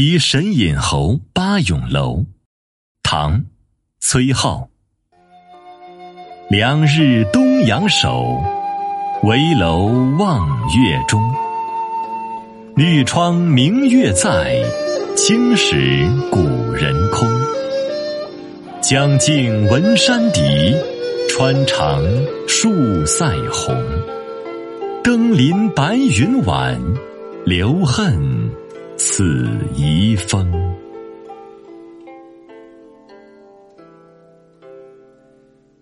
题神隐侯八咏楼，唐，崔颢。两日东阳守，危楼望月中。绿窗明月在，青石古人空。江静闻山笛，川长树塞红。登临白云晚，留恨。此遗风。